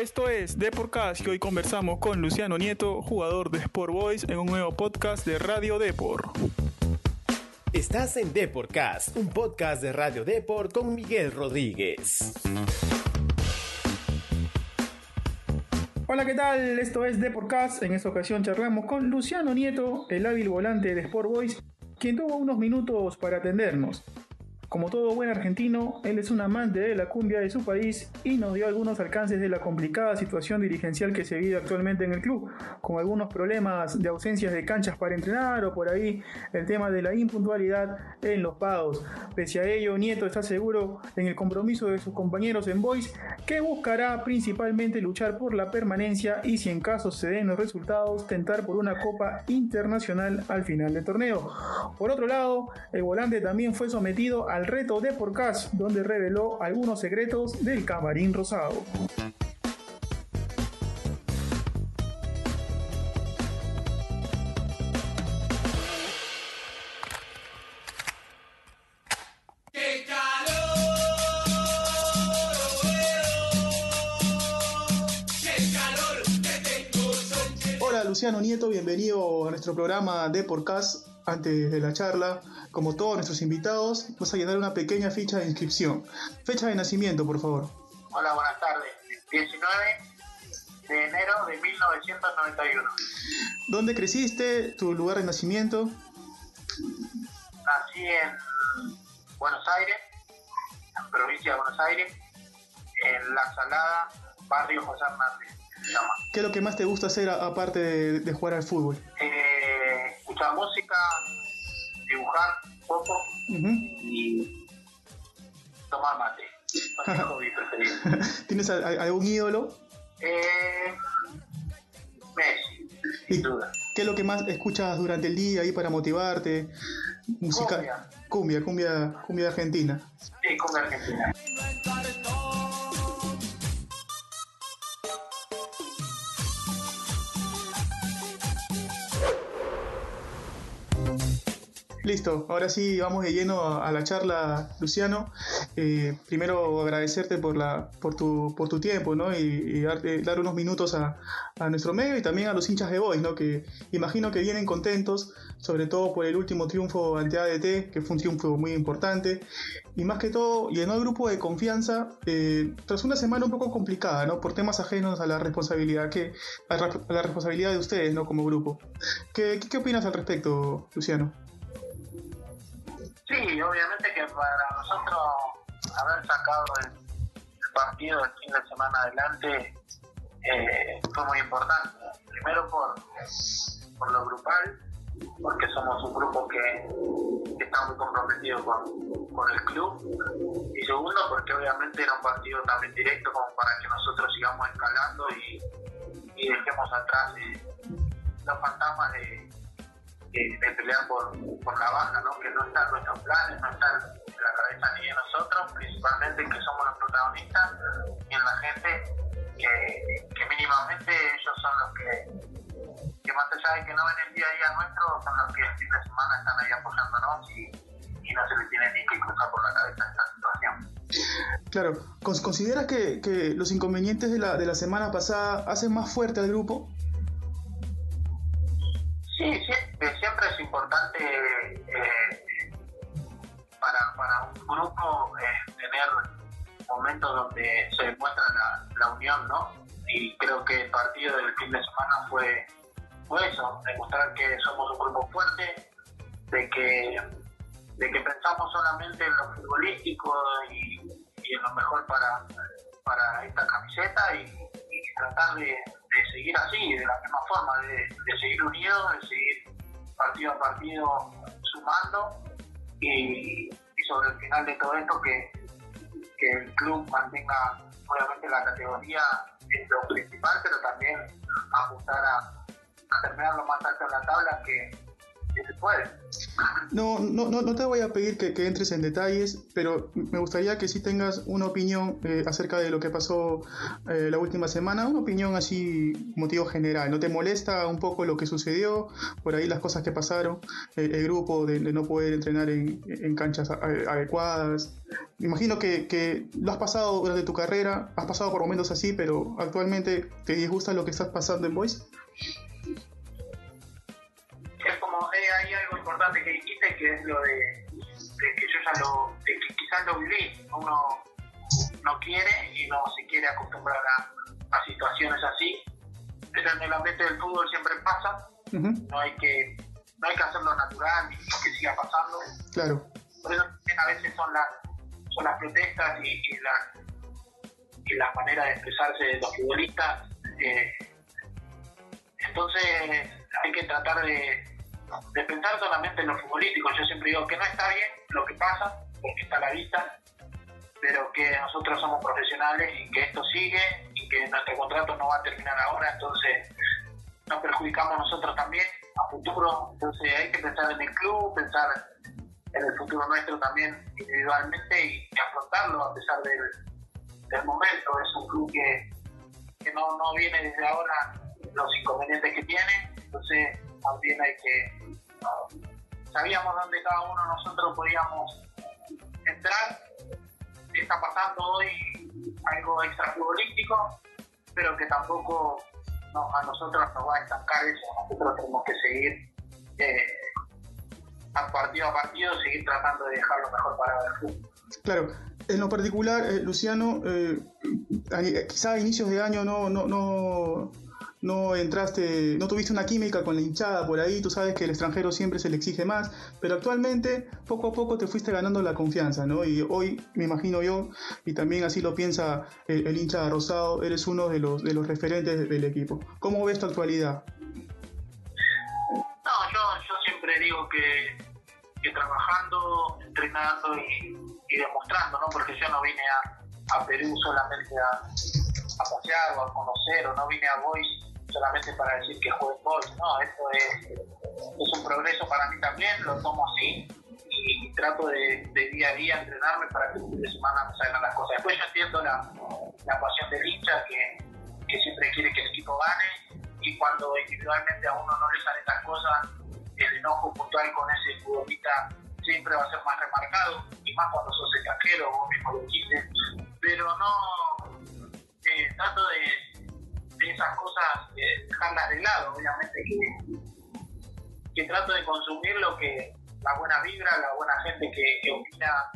Esto es Deporcast y hoy conversamos con Luciano Nieto, jugador de Sport Boys, en un nuevo podcast de Radio Depor. Estás en Deporcast, un podcast de Radio Depor con Miguel Rodríguez. Hola, ¿qué tal? Esto es Deporcast. En esta ocasión charlamos con Luciano Nieto, el hábil volante de Sport Boys, quien tuvo unos minutos para atendernos. Como todo buen argentino, él es un amante de la cumbia de su país y nos dio algunos alcances de la complicada situación dirigencial que se vive actualmente en el club, con algunos problemas de ausencias de canchas para entrenar o por ahí el tema de la impuntualidad en los pagos. Pese a ello, Nieto está seguro en el compromiso de sus compañeros en Boys, que buscará principalmente luchar por la permanencia y si en caso se den los resultados, tentar por una copa internacional al final del torneo. Por otro lado, el volante también fue sometido a reto de Porcas, donde reveló algunos secretos del camarín rosado. Hola Luciano Nieto, bienvenido a nuestro programa de Porcas. Antes de la charla, como todos nuestros invitados, vamos a llenar una pequeña ficha de inscripción. Fecha de nacimiento, por favor. Hola, buenas tardes. 19 de enero de 1991. ¿Dónde creciste? ¿Tu lugar de nacimiento? Nací en Buenos Aires, en provincia de Buenos Aires, en La Salada, barrio José Hernández. ¿Qué es lo que más te gusta hacer aparte de, jugar al fútbol? Eh, escuchar música, dibujar un poco y tomar mate. ¿Tienes algún ídolo? Eh, Messi, sin duda. ¿Qué es lo que más escuchas durante el día ahí para motivarte? Música. Cumbia. Cumbia, cumbia, cumbia argentina. Sí, cumbia argentina. Listo, ahora sí vamos de lleno a, la charla, Luciano. Eh, primero agradecerte por, la, por, tu, por tu tiempo ¿no? y, dar, unos minutos a, nuestro medio y también a los hinchas de Boys, ¿no? que imagino que vienen contentos, sobre todo por el último triunfo ante ADT, que fue un triunfo muy importante. Y más que todo, llenó el grupo de confianza eh, tras una semana un poco complicada, ¿no? por temas ajenos a la responsabilidad, que, a la responsabilidad de ustedes ¿no? como grupo. ¿Qué, qué opinas al respecto, Luciano? Sí, obviamente que para nosotros haber sacado el, partido el fin de semana adelante eh, fue muy importante. Primero por, por lo grupal, porque somos un grupo que, está muy comprometido con, el club. Y segundo, porque obviamente era un partido también directo como para que nosotros sigamos escalando y, y dejemos atrás eh, los fantasmas de de pelear por, por la baja, ¿no? que no están nuestros planes, no están en la cabeza ni de nosotros, principalmente que somos los protagonistas y en la gente que, que mínimamente ellos son los que, que más allá de que no ven el día a día nuestro, son los que el fin de semana están ahí apoyándonos y, y no se les tiene ni que cruzar por la cabeza esta situación. Claro, ¿consideras que, que los inconvenientes de la, de la semana pasada hacen más fuerte al grupo? Sí, sí, siempre es importante eh, para, para un grupo eh, tener momentos donde se demuestra la, unión, ¿no? Y creo que el partido del fin de semana fue, fue eso, demostrar que somos un grupo fuerte, de que, de que pensamos solamente en lo futbolístico y, en lo mejor para, para esta camiseta y, y tratar de, de seguir así, de la misma forma, de seguir unidos, de seguir partido a partido sumando y, sobre el final de todo esto que, que el club mantenga obviamente la categoría es lo principal, pero también apuntar a, a terminar lo más alto en la tabla, que, No, no, no, te voy a pedir que, entres en detalles, pero me gustaría que sí tengas una opinión eh, acerca de lo que pasó eh, la última semana, una opinión así, motivo general. ¿No te molesta un poco lo que sucedió, por ahí las cosas que pasaron, el grupo de, no poder entrenar en, canchas adecuadas? Imagino que, lo has pasado durante tu carrera, has pasado por momentos así, pero actualmente te disgusta lo que estás pasando en Voice. Importante que dijiste, que es lo de, que yo ya lo, de que quizás lo viví, uno no quiere y no se quiere acostumbrar a, situaciones así, pero en el ambiente del fútbol siempre pasa, no hay que no hay que hacerlo natural y que siga pasando. Claro. Por eso a veces son las son las protestas y, y la y las maneras de expresarse de los futbolistas. Eh, entonces hay que tratar de, de pensar solamente en lo futbolístico. Yo siempre digo que no está bien lo que pasa, porque está a la vista, pero que nosotros somos profesionales y que esto sigue y que nuestro contrato no va a terminar ahora, entonces nos perjudicamos nosotros también a futuro. Entonces hay que pensar en el club, pensar en el futuro nuestro también individualmente y, afrontarlo a pesar del, momento. Es un club que, que no, no viene desde ahora los inconvenientes que tiene, entonces también hay que... Sabíamos dónde cada uno nosotros podíamos entrar. Está pasando hoy algo extrafutbolístico, pero que tampoco a nosotros nos va a estancar eso. Nosotros tenemos que seguir eh, partido a partido, seguir tratando de dejar lo mejor para el fútbol. Claro, en lo particular, eh, Luciano, eh, quizá a inicios de año no, no entraste, no tuviste una química con la hinchada por ahí, tú sabes que el extranjero siempre se le exige más, pero actualmente poco a poco te fuiste ganando la confianza, ¿no? Y hoy me imagino yo, y también así lo piensa el, hincha rosado, eres uno de los, de los referentes del equipo. ¿Cómo ves tu actualidad? No, yo, siempre digo que, que trabajando, entrenando y, demostrando, ¿no? Porque yo no vine a, a Perú solamente a, a pasear o a conocer, o no vine a Voice solamente para decir que juego golf, no, esto es, es, un progreso para mí también, lo tomo así y, trato de, día a día entrenarme para que el fin de semana me salgan las cosas. Después yo entiendo la, la pasión del hincha que, que siempre quiere que el equipo gane y cuando individualmente a uno no le salen las cosas, el enojo puntual con ese futbolista siempre va a ser más remarcado y más cuando sos extranjero, vos mismo lo dijiste, pero no eh, trato de esas cosas, dejarlas de lado, obviamente que, trato de consumir lo que la buena vibra, la buena gente que, opina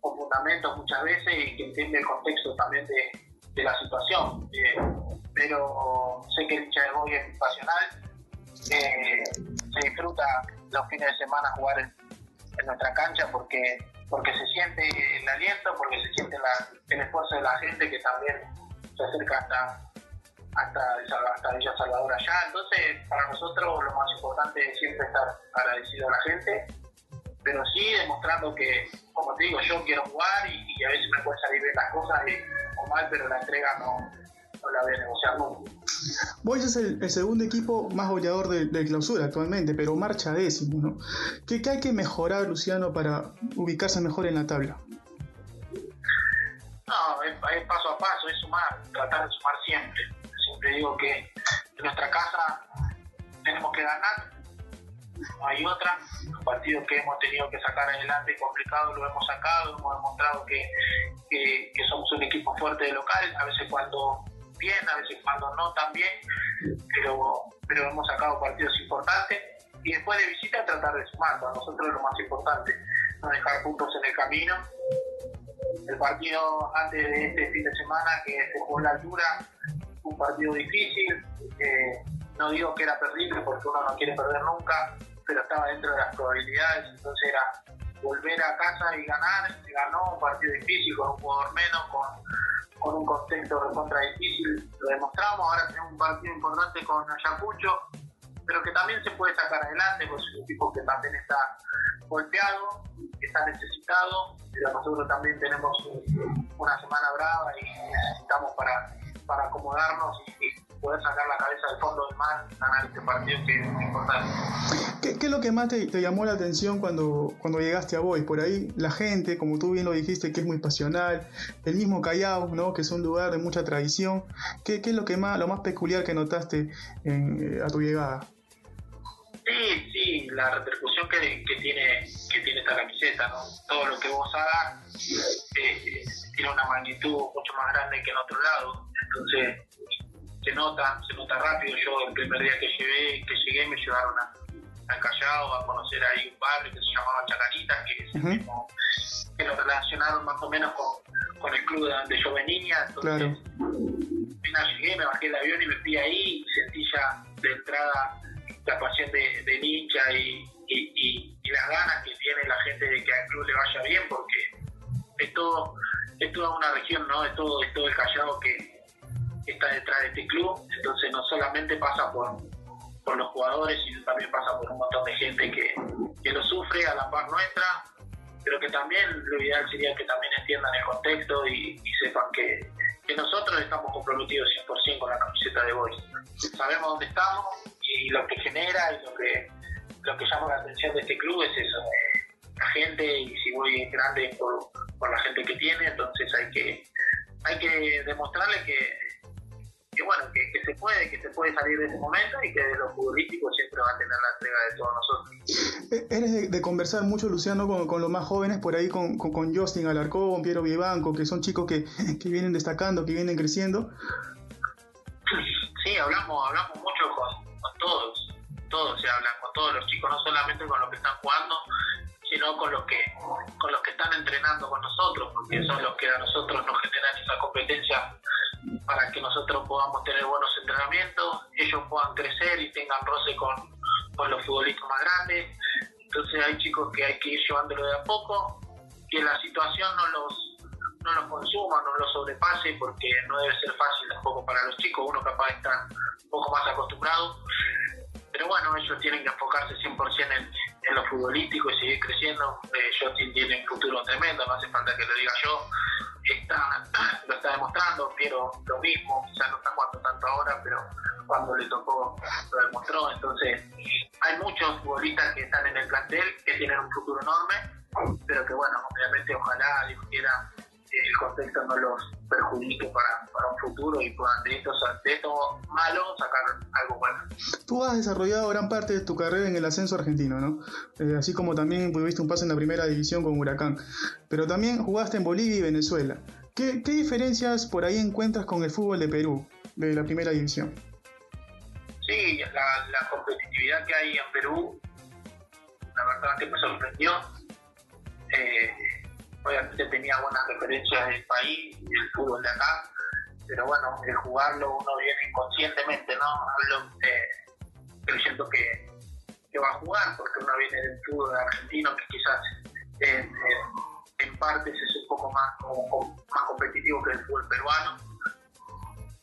con fundamentos muchas veces y que entiende el contexto también de, de la situación. Eh, pero sé que el hincha de Boy es pasional, eh, se disfruta los fines de semana jugar en, nuestra cancha porque porque se siente el aliento, porque se siente el esfuerzo de la gente que también se acerca hasta, hasta, hasta Villa Salvador allá. Entonces, para nosotros lo más importante es siempre estar agradecido a la gente, pero sí demostrando que, como te digo, yo quiero jugar y, a veces me pueden salir bien las cosas y, o mal, pero la entrega no, no la voy a negociar nunca. Boys es el, segundo equipo más goleador de, clausura actualmente, pero marcha décimo, ¿no? ¿Qué, ¿Qué, hay que mejorar, Luciano, para ubicarse mejor en la tabla? No, es, es paso a paso, es sumar, tratar de sumar siempre digo que en nuestra casa tenemos que ganar, no hay otra. Los partidos que hemos tenido que sacar adelante complicados lo hemos sacado, hemos demostrado que, que, somos un equipo fuerte de local, a veces cuando bien, a veces cuando no tan bien, pero, pero hemos sacado partidos importantes y después de visita tratar de sumar, para nosotros lo más importante, no dejar puntos en el camino. El partido antes de este fin de semana que se jugó la altura un partido difícil. Eh, no digo que era perdible porque uno no quiere perder nunca, pero estaba dentro de las probabilidades, entonces era volver a casa y ganar. Se ganó un partido difícil con un jugador menos, con, con un contexto de contra difícil. Lo demostramos, ahora tenemos un partido importante con Ayacucho, pero que también se puede sacar adelante, porque es un equipo que también está golpeado, que está necesitado, pero nosotros también tenemos una semana brava y necesitamos para para acomodarnos y, poder sacar la cabeza del fondo del mar, ganar este partido que es muy importante. ¿Qué, qué es lo que más te, te, llamó la atención cuando, cuando llegaste a Boys? Por ahí la gente, como tú bien lo dijiste, que es muy pasional, el mismo Callao, ¿no? que es un lugar de mucha tradición. ¿Qué, qué es lo que más, lo más peculiar que notaste en, eh, a tu llegada? Sí, sí, la repercusión que, que, tiene que tiene esta camiseta, ¿no? Todo lo que vos hagas eh, tiene una magnitud mucho más grande que en otro lado. Entonces, se nota, se nota rápido. Yo el primer día que llegué, que llegué me llevaron a, al Callao a conocer ahí un barrio que se llamaba Chacaritas, que mismo, que lo relacionaron más o menos con, con el club de donde yo venía. Entonces, claro. llegué, me bajé el avión y me fui ahí y sentí ya de entrada la pasión de, del hincha y, y, y, y, las ganas que tiene la gente de que al club le vaya bien, porque es todo, es toda una región, ¿no? Es todo, es todo el Callao que está detrás de este club, entonces no solamente pasa por, por los jugadores, sino también pasa por un montón de gente que, que lo sufre a la par nuestra, pero que también lo ideal sería que también entiendan el contexto y, y sepan que, que, nosotros estamos comprometidos 100% con la camiseta de Boys. Sabemos dónde estamos y lo que genera y lo que, lo que llama la atención de este club es eso, la gente y si voy grande por, por la gente que tiene, entonces hay que, hay que demostrarle que que bueno, que, que, se puede, que se puede salir de ese momento y que de lo futbolístico siempre va a tener la entrega de todos nosotros. Eres de, de conversar mucho, Luciano, con, con, los más jóvenes, por ahí con, con, con Justin Alarcón, Piero Vivanco, que son chicos que, que, vienen destacando, que vienen creciendo. Sí, hablamos, hablamos mucho con, con todos, todos se hablan con todos los chicos, no solamente con los que están jugando, sino con los que con los que están entrenando con nosotros, porque son los que a nosotros nos generan esa competencia para que nosotros podamos tener buenos entrenamientos, ellos puedan crecer y tengan roce con, con los futbolistas más grandes. Entonces hay chicos que hay que ir llevándolo de a poco, que la situación no los no los consuma, no los sobrepase, porque no debe ser fácil tampoco para los chicos, uno capaz estar un poco más acostumbrado. Pero bueno, ellos tienen que enfocarse 100% en, en lo futbolístico y seguir creciendo. Eh, Justin tiene un futuro tremendo, no hace falta que lo diga yo lo está demostrando, Piero lo mismo, quizás no está jugando tanto ahora, pero cuando le tocó lo demostró, entonces hay muchos futbolistas que están en el plantel que tienen un futuro enorme, pero que bueno, obviamente ojalá Dios quiera el contexto no los perjudique para, para un futuro y puedan de esto, de esto malo sacar algo bueno. Tú has desarrollado gran parte de tu carrera en el ascenso argentino, ¿no? Eh, así como también tuviste un paso en la primera división con Huracán, pero también jugaste en Bolivia y Venezuela. ¿Qué, ¿Qué, diferencias por ahí encuentras con el fútbol de Perú, de la primera división? Sí, la, competitividad que hay en Perú, la verdad que me sorprendió. Eh, obviamente tenía buenas referencias del país y del fútbol de acá, pero bueno, el jugarlo uno viene inconscientemente, ¿no? Hablo eh, creyendo que, que, va a jugar, porque uno viene del fútbol argentino que quizás eh, en partes es un poco más, como, más competitivo que el fútbol peruano,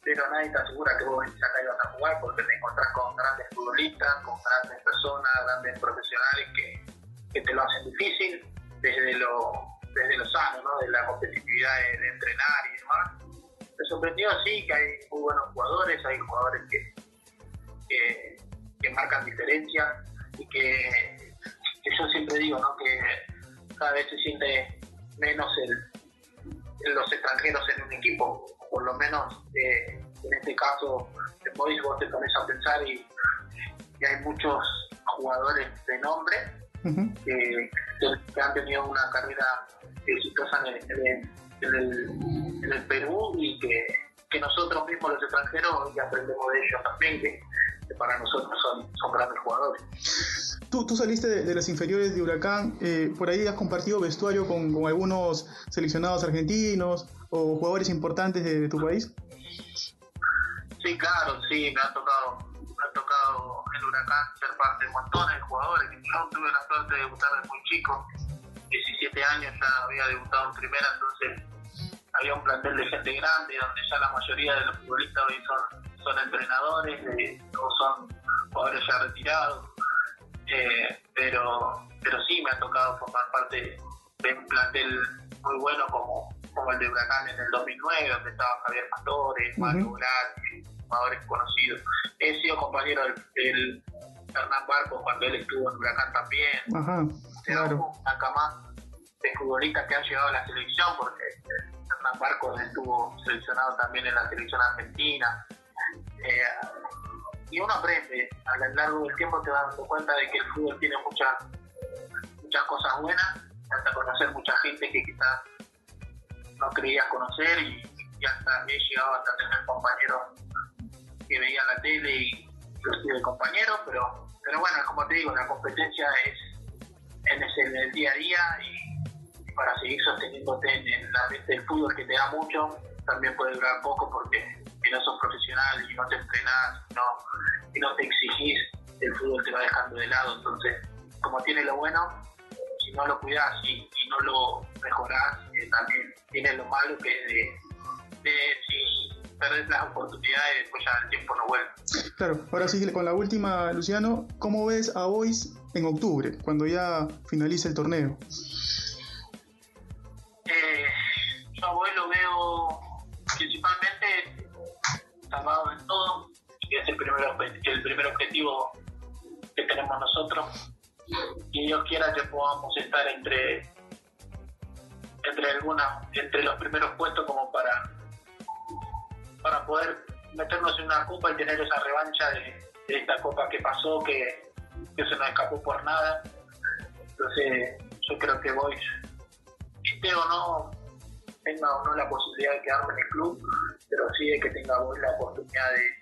pero nadie te asegura que vos venís acá y vas a jugar porque te encontrás con grandes futbolistas, con grandes personas, grandes profesionales que, que te lo hacen difícil desde lo desde lo sano, ¿no? de la competitividad de, entrenar y demás. Me sorprendió así que hay muy buenos jugadores, hay jugadores que, que, que marcan diferencia y que, que, yo siempre digo ¿no? que cada vez se siente menos el, los extranjeros en un equipo, por lo menos eh, en este caso en Boys vos te pones a pensar y, y hay muchos jugadores de nombre uh -huh. que, que, han tenido una carrera exitosa en el, en el, en el, Perú y que, que, nosotros mismos los extranjeros ya aprendemos de ellos también, que, que para nosotros son, son, grandes jugadores. Tú, saliste de, de, las inferiores de Huracán, eh, por ahí has compartido vestuario con, algunos seleccionados argentinos o jugadores importantes de, tu país. Sí, claro, sí, me ha tocado, me ha tocado el Huracán ser parte de montones de jugadores. Yo tuve la suerte de debutar desde muy chico, 17 años ya había debutado en primera, entonces había un plantel de gente grande donde ya la mayoría de los futbolistas hoy son, entrenadores o son jugadores ya retirados. Eh, pero, pero sí me ha tocado formar parte de un plantel muy bueno como, como el de Huracán en el 2009, donde estaba Javier Pastores, Mario uh -huh. jugadores conocidos. He sido compañero del, Hernán Barco cuando él estuvo en Huracán también. Ajá, claro. Acá más de futbolistas que han llegado a la selección, porque Hernán Barcos estuvo seleccionado también en la selección argentina. Eh, y uno aprende, a lo largo del tiempo te vas dando cuenta de que el fútbol tiene muchas muchas cosas buenas, hasta conocer mucha gente que quizás no creías conocer y, hasta he llegado hasta tener compañeros que veían la tele y los de compañeros, pero, pero bueno, como te digo, la competencia es en, el día a día y, para seguir sosteniéndote en, la mente del fútbol que te da mucho, también puede durar poco porque si no sos profesional y no te entrenás no, y no te exigís, el fútbol te va dejando de lado. Entonces, como tiene lo bueno, si no lo cuidas y, no lo mejorás, eh, también tiene lo malo que de, si perdés las oportunidades, pues ya el tiempo no vuelve. Claro, ahora sí, con la última, Luciano, ¿cómo ves a Boys en octubre, cuando ya finalice el torneo? Eh, yo a Boys lo veo salvado en todo, y es el primer, el primer objetivo que tenemos nosotros. Y Dios quiera que podamos estar entre entre algunas entre los primeros puestos como para para poder meternos en una copa y tener esa revancha de, esta copa que pasó que, que, se nos escapó por nada. Entonces yo creo que voy. Esté o no tenga o no la posibilidad de quedarme en el club pero sí de que tenga hoy la oportunidad de,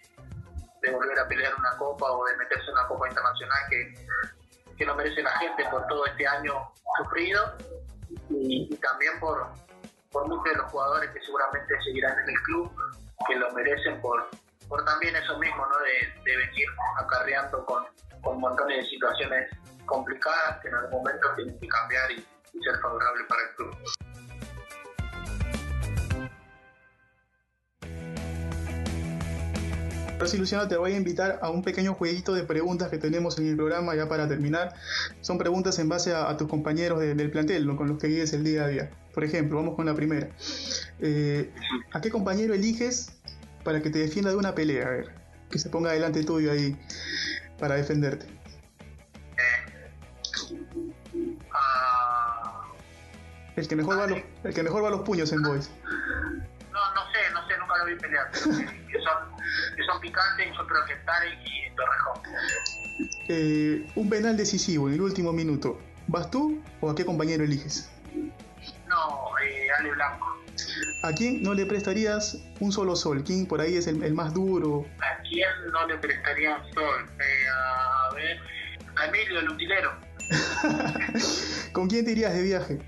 volver a pelear una copa o de meterse en una copa internacional que que lo merece la gente por todo este año sufrido y, también por, por muchos de los jugadores que seguramente seguirán en el club, que lo merecen por, por también eso mismo, ¿no? de, de venir acarreando con, con montones de situaciones complicadas que en algún momento tienen que cambiar y, y ser favorable para el club. Ahora sí, Luciano, te voy a invitar a un pequeño jueguito de preguntas que tenemos en el programa ya para terminar. Son preguntas en base a, tus compañeros del plantel, con los que vives el día a día. Por ejemplo, vamos con la primera. Eh, ¿A qué compañero eliges para que te defienda de una pelea? A ver, que se ponga delante tuyo ahí para defenderte. El que mejor va los, el que mejor va los puños en Boys. No, no sé, no sé, nunca lo vi pelear. son que son picantes, yo creo que y Torrejón. Eh, un penal decisivo en el último minuto. ¿Vas tú o a qué compañero eliges? No, eh, Ale Blanco. ¿A quién no le prestarías un solo sol? ¿Quién por ahí es el, más duro? ¿A quién no le prestaría un sol? Eh, a ver, a Emilio, el utilero. ¿Con quién te irías de viaje?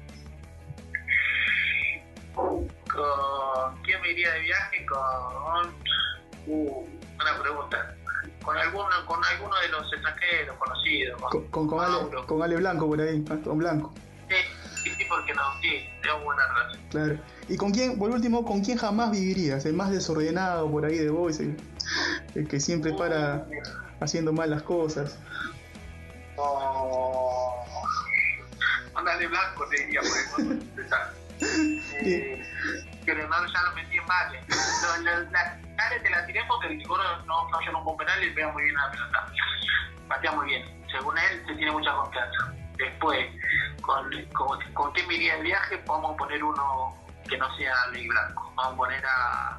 ¿Con quién me iría de viaje? Con buena pregunta. Con alguno, con alguno de los extranjeros conocidos. Con, con, Ale, con Ale Blanco por ahí, con Blanco. Sí, sí, porque no, sí, tengo buena relación. Claro. ¿Y con quién, por último, con quién jamás vivirías? El más desordenado por ahí de vos, el, que siempre para haciendo mal las cosas. Oh, con Ale Blanco te diría, por ejemplo. eh, pero no, ya lo metí en mal. La, te la tiré porque el Ticoro no falló en un buen penal y pega muy bien a la pelota. Patea muy bien. Según él, se tiene mucha confianza. Después, con, con, con qué me iría de viaje, podemos poner uno que no sea ley blanco. Vamos a poner a.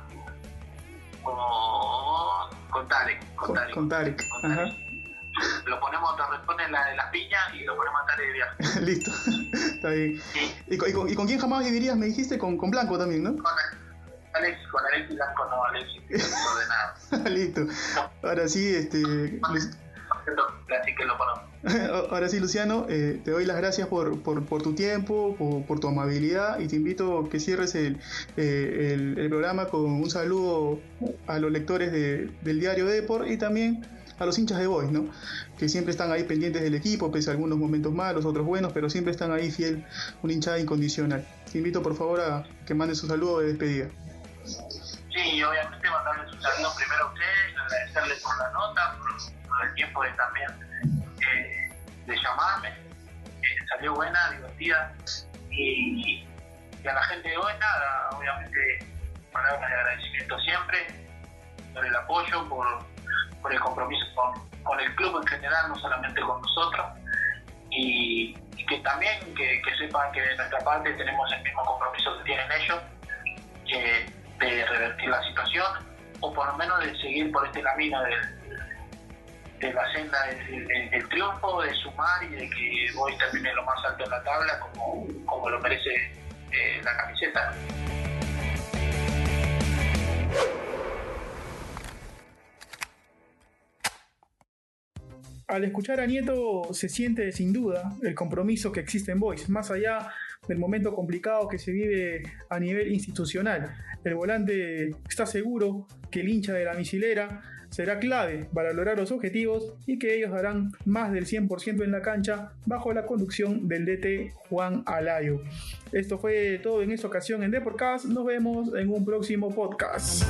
como. con Tarek. Con Tarek. Con, Tarek. Lo ponemos, te responde la de las piñas y lo ponemos a Tarek de viaje. Listo. Está bien. ¿Y, con, ¿Y, con, quién jamás vivirías? Me dijiste con, con Blanco también, ¿no? Con Alex, con Alex Blanco no, Alex ordenado. Listo. Ahora sí, este. Ahora sí, Luciano, eh, te doy las gracias por, por, por tu tiempo, por, por, tu amabilidad y te invito a que cierres el, eh, el, el, programa con un saludo a los lectores de, del diario Deport y también a los hinchas de Boys, ¿no? Que siempre están ahí pendientes del equipo, pese a algunos momentos malos, otros buenos, pero siempre están ahí fiel, una hinchada incondicional. Te invito por favor a que mandes su saludo de despedida. Sí, obviamente mandarles un saludo primero a ustedes, agradecerles por la nota, por, el tiempo de también eh, de llamarme. Eh, salió buena, divertida. Y, y, a la gente de hoy, nada, obviamente, palabras de agradecimiento siempre. por el apoyo, por, por el compromiso con, con, el club en general, no solamente con nosotros. Y, que también que, sepan que de nuestra parte tenemos el mismo compromiso que tienen ellos, de revertir la situación, o por lo menos de seguir por este camino de la senda del, triunfo, de sumar y de que voy termine lo más alto en la tabla como, como lo merece eh, la camiseta. Al escuchar a Nieto se siente sin duda el compromiso que existe en Boys, más allá del momento complicado que se vive a nivel institucional. El volante está seguro que el hincha de la misilera será clave para lograr los objetivos y que ellos darán más del 100% en la cancha bajo la conducción del DT Juan Alayo. Esto fue todo en esta ocasión en Deporcast. Nos vemos en un próximo podcast.